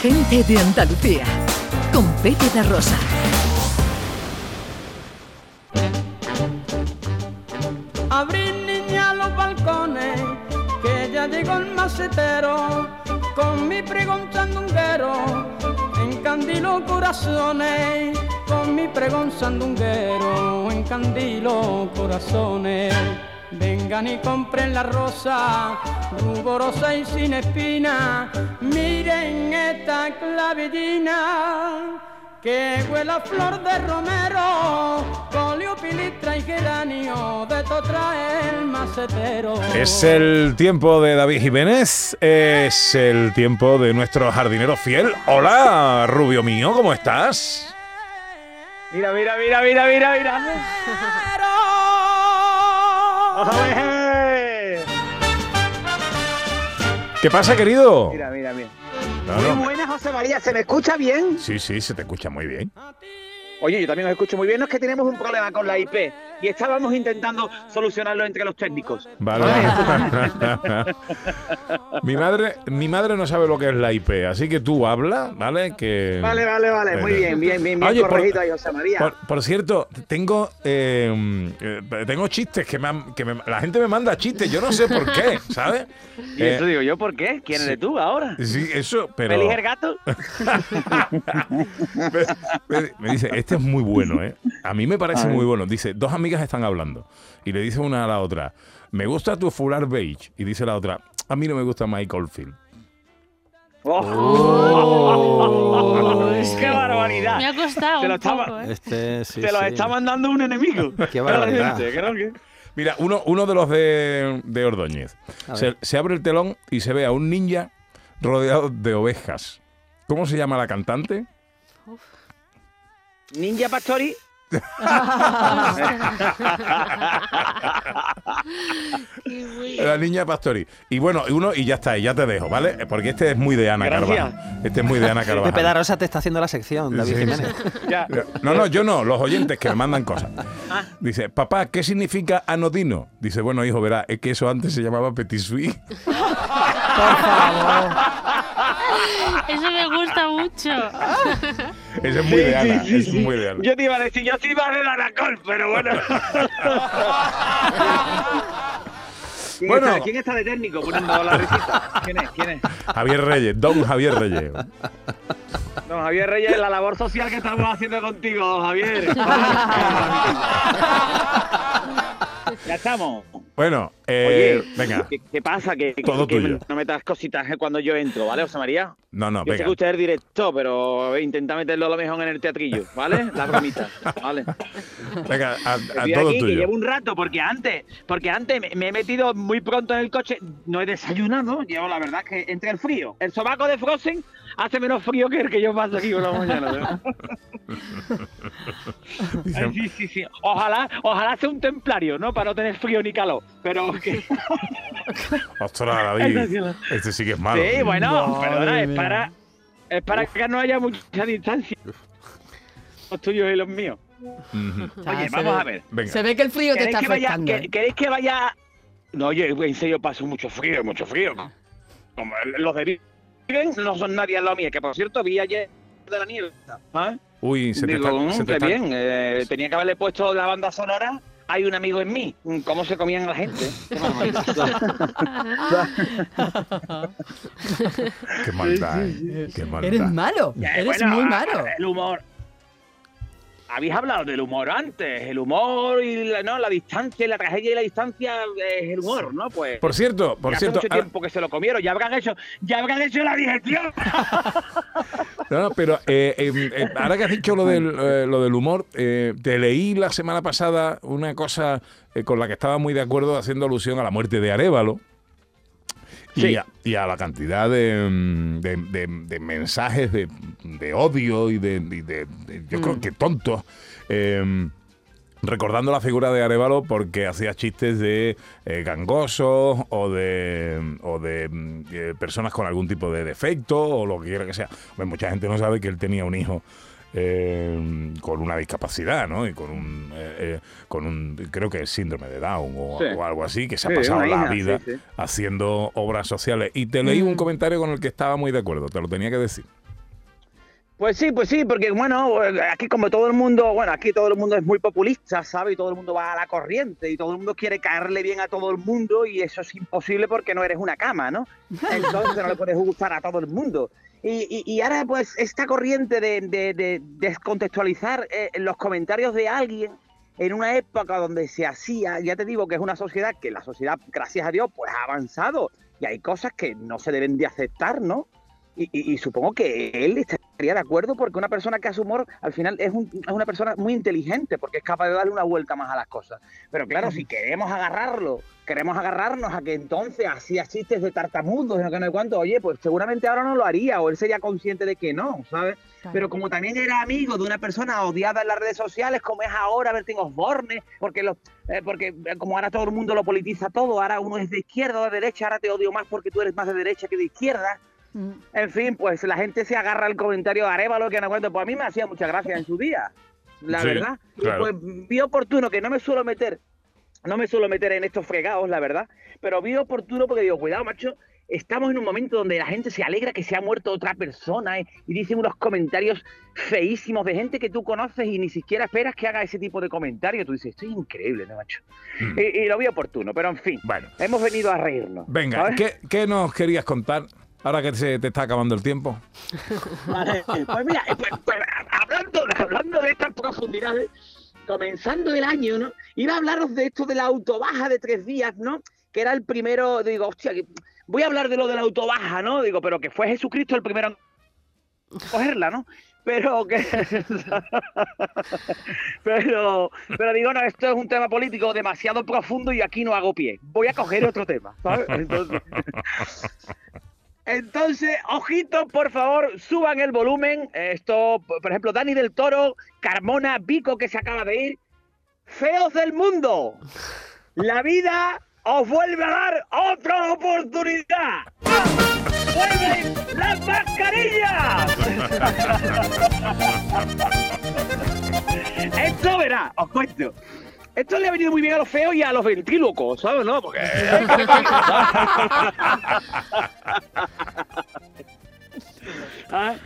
Gente de Andalucía, con Pepe da Rosa. Abrir niña los balcones, que ya llegó el macetero, con mi pregón sandunguero, encandilo corazones, con mi pregón sandunguero, encandilo corazones. Vengan y compren la rosa, ruborosa y sin espina, miren esta clavellina que huele a flor de romero, colio, pilistra y geranio, de todo trae el macetero. Es el tiempo de David Jiménez, es el tiempo de nuestro jardinero fiel. Hola, Rubio mío, ¿cómo estás? Mira, mira, mira, mira, mira, mira. ¿Qué pasa, querido? Mira, mira, mira. Muy buena, José María. ¿Se me escucha bien? Sí, sí, se te escucha muy bien. Oye, yo también os escucho muy bien. No es que tenemos un problema con la IP y estábamos intentando solucionarlo entre los técnicos. Vale. mi madre, mi madre no sabe lo que es la IP, así que tú habla, ¿vale? Que Vale, vale, vale. Muy bien, bien, bien, bien Oye, por- corregido ahí, José María. Por, por cierto, tengo eh, eh, tengo chistes que, me han- que me- la gente me manda chistes, yo no sé por qué, ¿sabes? y eso Eh, digo yo, ¿por qué? ¿Quién sí. eres tú ahora? sí, eso, pero ¿Feliz el gato? me, me- me dice, este es muy bueno, ¿eh? A mí me parece muy bueno. Dice, dos amigas están hablando y le dice una a la otra, me gusta tu fular beige. Y dice la otra, a mí no me gusta Michael Field. ¡Oh! ¡Qué Me barbaridad! ha costado Se lo un estaba- poco, ¿eh? Este, sí, Te está mandando un enemigo. Qué barbaridad. Realmente, creo que- Mira, uno, uno de los de, de Ordóñez. Se abre el telón y se ve a un ninja rodeado de ovejas. ¿Cómo se llama la cantante? Ninja Pastori. La niña Pastori. Y bueno, uno, y ya está, y ya te dejo, ¿vale? Porque este es muy de Ana Gracias. Carvajal. Este es muy de Ana Pepe Carvajal. Rosa te está haciendo la sección, David Sí, Jiménez. Ya. No, no, yo no, los oyentes que me mandan cosas. Dice, papá, ¿qué significa anodino? Dice, bueno, hijo, verá, es que eso antes se llamaba petit suisse. Eso me gusta mucho. Ese es muy de Ana, es muy de Ana. Yo te iba a decir, yo sí iba a hacer Anacol, pero bueno. ¿Quién, Bueno. está, ¿Quién está de técnico poniendo la risita? ¿Quién es? ¿Quién es? Javier Reyes, don Javier Reyes. Don Javier Reyes, la labor social que estamos haciendo contigo, don Javier. ya estamos. Bueno, eh, Oye, venga. ¿qué, qué pasa? Que, Todo que tuyo. no metas cositas eh, cuando yo entro, ¿vale, José María? No, no, Yo sé venga. que usted es pero intenta meterlo a lo mejor en el teatrillo, ¿vale? Las bromitas, ¿vale? Venga, a, todo aquí, que tuyo. llevo un rato, porque antes, porque antes me, me he metido muy pronto en el coche, no he desayunado, llevo la verdad que entre el frío, el sobaco de Frozen hace menos frío que el que yo paso aquí por la mañana. ¿verdad? Dice, Ay, sí, sí, sí. Ojalá, ojalá sea un templario, ¿no? Para no tener frío ni calor. Pero que. Ostras, David, este sí que es malo. sí, bueno, Madre perdona, es mía. para. Es para que no haya mucha distancia. Los tuyos y los míos. Ah, Oye, se vamos ve- a ver. Venga. Se ve que el frío te ¿Queréis está que, vaya, afectando. que- ¿Queréis que vaya.? No, oye, en serio paso mucho frío, mucho frío. Como los de Viven no son nadie a lo mío, que por cierto vi ayer de la nieve. ¿sabes? Uy, se te Digo, está... "Mm, se te qué está- bien, eh, tenía que haberle puesto la banda sonora. Hay un amigo en mí. Mm, ¿Cómo se comían la gente? Qué maldad, eh. Qué maldad. Eres malo, eres bueno, muy a- malo. El humor. Habéis hablado del humor antes. El humor y la, no, la distancia, la tragedia y la distancia es el humor, ¿no? Pues. Por cierto, por cierto, hace mucho tiempo que se lo comieron. Ya habrán hecho, ya habrán hecho la digestión. no, no, pero eh, eh, eh, ahora que has dicho lo del, eh, lo del humor, eh, te leí la semana pasada una cosa con la que estaba muy de acuerdo haciendo alusión a la muerte de Arevalo. Y, a, y a la cantidad de, mm, de- de- de mensajes de, odio y de, y yo creo que tontos, eh, recordando la figura de Arevalo porque hacía chistes de eh, gangosos o de, o de mm, eh, personas con algún tipo de defecto o lo que quiera que sea. Hombre, mucha gente no sabe que él tenía un hijo eh, con una discapacidad, ¿no? Y con un, eh, eh, con un, creo que es síndrome de Down o, Sí. o algo así, que se ha pasado la hija, vida sí, sí. haciendo obras sociales. Y te leí un comentario con el que estaba muy de acuerdo, te lo tenía que decir. Pues sí, pues sí, porque bueno, aquí como todo el mundo, bueno, aquí todo el mundo es muy populista, ¿sabes? Y todo el mundo va a la corriente y todo el mundo quiere caerle bien a todo el mundo y eso es imposible porque no eres una cama, ¿no? Entonces no le puedes gustar a todo el mundo. Y, y- y ahora pues esta corriente de, de- de descontextualizar eh, los comentarios de alguien en una época donde se hacía, ya te digo que es una sociedad que la sociedad, gracias a Dios, pues ha avanzado y hay cosas que no se deben de aceptar, ¿no? Y, y- y supongo que él estaría de acuerdo porque una persona que hace humor al final es, un- es una persona muy inteligente porque es capaz de darle una vuelta más a las cosas. Pero claro, si queremos agarrarlo, queremos agarrarnos a que entonces hacía chistes de tartamudos no sé no cuánto, oye, pues seguramente ahora no lo haría o él sería consciente de que no, ¿sabes? Pero como también era amigo de una persona odiada en las redes sociales, como es ahora Bertín Osborne, porque, los, eh, porque eh, como ahora todo el mundo lo politiza todo, ahora uno es de izquierda o de derecha, ahora te odio más porque tú eres más de derecha que de izquierda. En fin, pues la gente se agarra al comentario de Arevalo que no cuento. Pues a mí me hacía mucha gracia en su día, la Sí, verdad. Claro. pues vi oportuno que no me suelo meter, no me suelo meter en estos fregados, la verdad. Pero vi oportuno porque digo, cuidado, macho, estamos en un momento donde la gente se alegra que se ha muerto otra persona eh, y dicen unos comentarios feísimos de gente que tú conoces y ni siquiera esperas que haga ese tipo de comentario. Tú dices, esto es increíble, ¿no, macho? Mm. Y, y lo vi oportuno, pero en fin, Bueno, hemos venido a reírnos. venga. ¿qué, qué nos querías contar ahora que se te está acabando el tiempo? Vale, pues mira, eh, pues, pues, hablando, hablando de estas profundidades, comenzando el año, ¿no? Iba a hablaros de esto de la autobaja de tres días, ¿no? Que era el primero, digo, hostia, voy a hablar de lo de la autobaja, ¿no? Digo, pero que fue Jesucristo el primero en cogerla, ¿no? Pero que... pero, pero digo, no, esto es un tema político demasiado profundo y aquí no hago pie. Voy a coger otro tema, ¿sabes? Entonces... Entonces, ojitos, por favor, suban el volumen. Esto, por ejemplo, Dani del Toro, Carmona, Vico, que se acaba de ir. Feos del mundo. La vida os vuelve a dar otra oportunidad. ¡Vuelven las mascarillas! Esto verá, os cuento. Esto le ha venido muy bien a los feos y a los ventrílocos, ¿sabes? ¿No? Porque... Ah,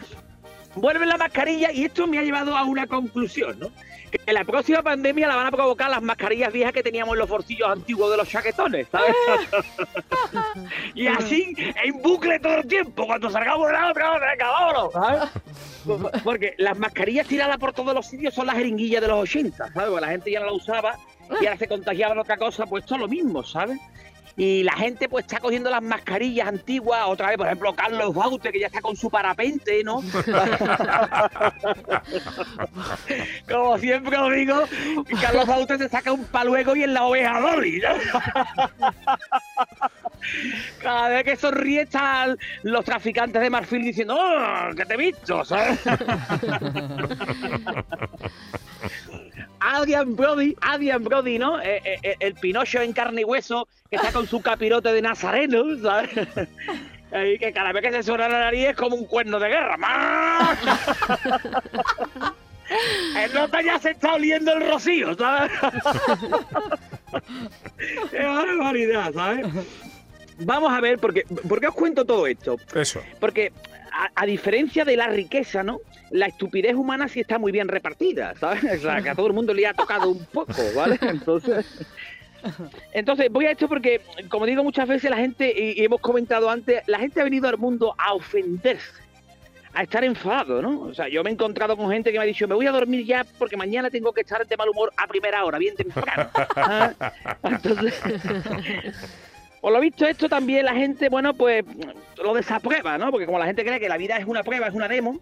Vuelve la mascarilla y esto me ha llevado a una conclusión, ¿no? Que la próxima pandemia la van a provocar las mascarillas viejas que teníamos en los bolsillos antiguos de los chaquetones, ¿sabes? y así en bucle todo el tiempo, cuando salgamos de la otra, venga, vámonos, ¿sabes? Porque las mascarillas tiradas por todos los sitios son las jeringuillas de los 80, ¿sabes? Porque la gente ya no la usaba y ahora se contagiaba de otra cosa, pues todo lo mismo, ¿sabes? Y la gente pues está cogiendo las mascarillas antiguas, otra vez, por ejemplo, Carlos Baute, que ya está con su parapente, ¿no? Como siempre os digo, Carlos Baute se saca un paluego y en la oveja Dolly, ¿no? Cada vez que sonríe están los traficantes de marfil diciendo, ¡Oh, que te he visto! ¿sabes? Adrian Brody, Adrian Brody, ¿no? Eh, eh, eh, el Pinocho en carne y hueso que está con su capirote de nazareno, ¿sabes? Y que cada vez que se suena la nariz es como un cuerno de guerra. El nota ya se está oliendo el rocío, ¿sabes? ¡Qué barbaridad, ¿sabes? Vamos a ver, porque, ¿por qué os cuento todo esto? Eso. Porque a, a diferencia de la riqueza, ¿no? La estupidez humana sí está muy bien repartida, ¿sabes? O sea, que a todo el mundo le ha tocado un poco, ¿vale? Entonces... Entonces, voy a esto porque, como digo muchas veces, la gente, y, hemos comentado antes, la gente ha venido al mundo a ofenderse, a estar enfadado, ¿no? O sea, yo me he encontrado con gente que me ha dicho, me voy a dormir ya porque mañana tengo que estar de mal humor a primera hora, bien temprano. Entonces, por lo visto esto también la gente, bueno, pues lo desaprueba, ¿no? Porque como la gente cree que la vida es una prueba, es una demo,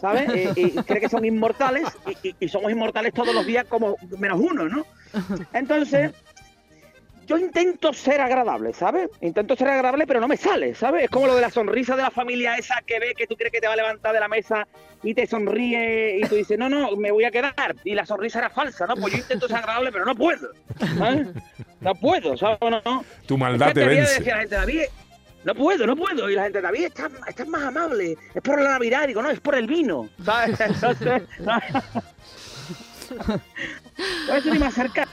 ¿sabes? Eh, y cree que son inmortales y, y- y somos inmortales todos los días como menos uno, ¿no? Entonces, yo intento ser agradable, ¿sabes? Intento ser agradable, pero no me sale, ¿sabes? Es como lo de la sonrisa de la familia esa que ve que tú crees que te va a levantar de la mesa y te sonríe y tú dices, no, no, me voy a quedar. Y la sonrisa era falsa, ¿no? Pues yo intento ser agradable, pero no puedo. ¿sabes? No puedo, ¿sabes? No, no. Tu maldad te vence. decía la gente, David, no puedo, no puedo. Y la gente, David, estás, estás más amable. Es por la Navidad. Y digo, no, es por el vino. ¿Sabes? Entonces, Por eso ni más cercano.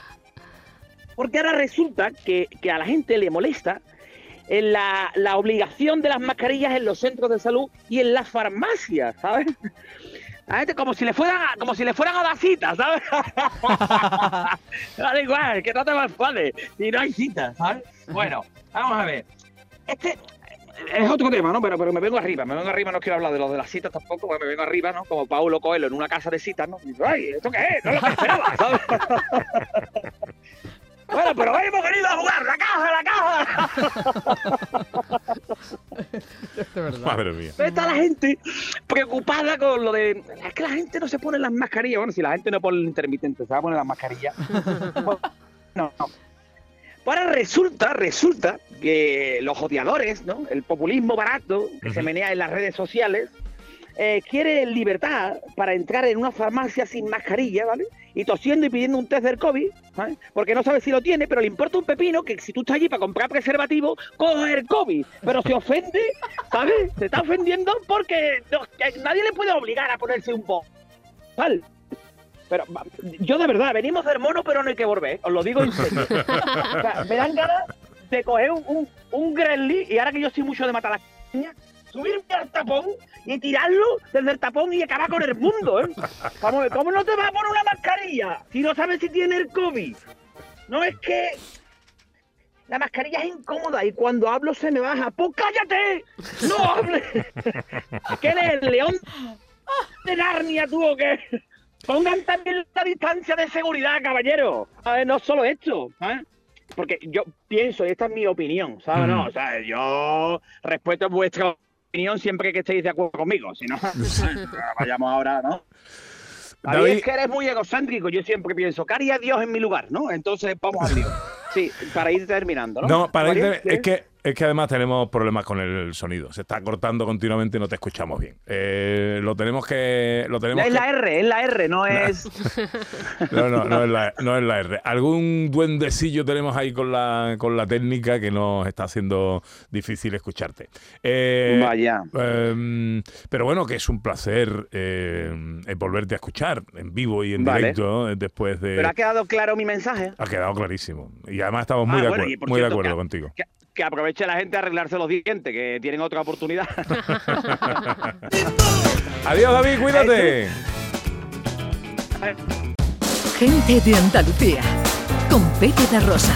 Porque ahora resulta que, que a la gente le molesta en la, la obligación de las mascarillas en los centros de salud y en las farmacias, ¿sabes? La gente como si le fueran a, como si le fueran a dar cita, ¿sabes? da igual, que no te más vale y no hay cita, ¿sabes? Bueno, vamos a ver. Este es otro tema, ¿no? Pero, pero me vengo arriba, me vengo arriba, no quiero hablar de lo de las citas tampoco, porque me vengo arriba, ¿no? Como Paulo Coelho en una casa de citas, ¿no? Y ay, ¿esto qué es? No es lo que esperaba, ¿sabes? Bueno, pero hoy hemos venido a jugar la caja, la caja. Madre mía. Está la gente preocupada con lo de. Es que la gente no se pone las mascarillas. Bueno, si la gente no pone el intermitente, se va a poner las mascarillas. Bueno, no, no. Ahora resulta, resulta que los odiadores, ¿no? El populismo barato que se menea en las redes sociales, eh, quiere libertad para entrar en una farmacia sin mascarilla, ¿vale? Y tosiendo y pidiendo un test del COVID, ¿vale? Porque no sabe si lo tiene, pero le importa un pepino que si tú estás allí para comprar preservativo, coge el COVID. Pero se ofende, ¿sabes? Se está ofendiendo porque nadie le puede obligar a ponerse un poco. ¿Vale? Pero yo de verdad, venimos del mono, pero no hay que volver, os lo digo en me dan ganas de coger un, un, un y ahora que yo soy mucho de matar a subirme al tapón y tirarlo desde el tapón y acabar con el mundo, ¿eh? Vamos ¿cómo no te vas a poner una mascarilla si no sabes si tiene el COVID? No es que la mascarilla es incómoda y cuando hablo se me baja. ¡Pues cállate! ¡No hables! ¿Qué eres, el león de Narnia tú o qué? Pongan también la distancia de seguridad, caballero. A ver, no solo esto, ¿sabes? Porque yo pienso, y esta es mi opinión, ¿sabes? No, o sea, yo respeto vuestra opinión siempre que estéis de acuerdo conmigo. Si no, vayamos ahora, ¿no? David, David- es que eres muy egocéntrico. Yo siempre pienso, ¿qué haría Dios en mi lugar? ¿no? Entonces, vamos al lío. Sí, para ir terminando, ¿no? No, para irte- es que es que además tenemos problemas con el sonido. Se está cortando continuamente y no te escuchamos bien. Eh, lo tenemos que lo tenemos Es que- la R, es la R, no es... No, no, no es, la, no es la R. Algún duendecillo tenemos ahí con la, con la técnica que nos está haciendo difícil escucharte. Eh, Vaya. em, pero bueno, que es un placer eh, volverte a escuchar en vivo y en Vale. directo después de... Pero ha quedado claro mi mensaje. Ha quedado clarísimo. Y además estamos muy Ah, de bueno, acuerdo, muy de acuerdo que- contigo. Que, que aproveche la gente a arreglarse los dientes, que tienen otra oportunidad. Adiós, David, cuídate. Gente de Andalucía. Con Pepe da Rosa.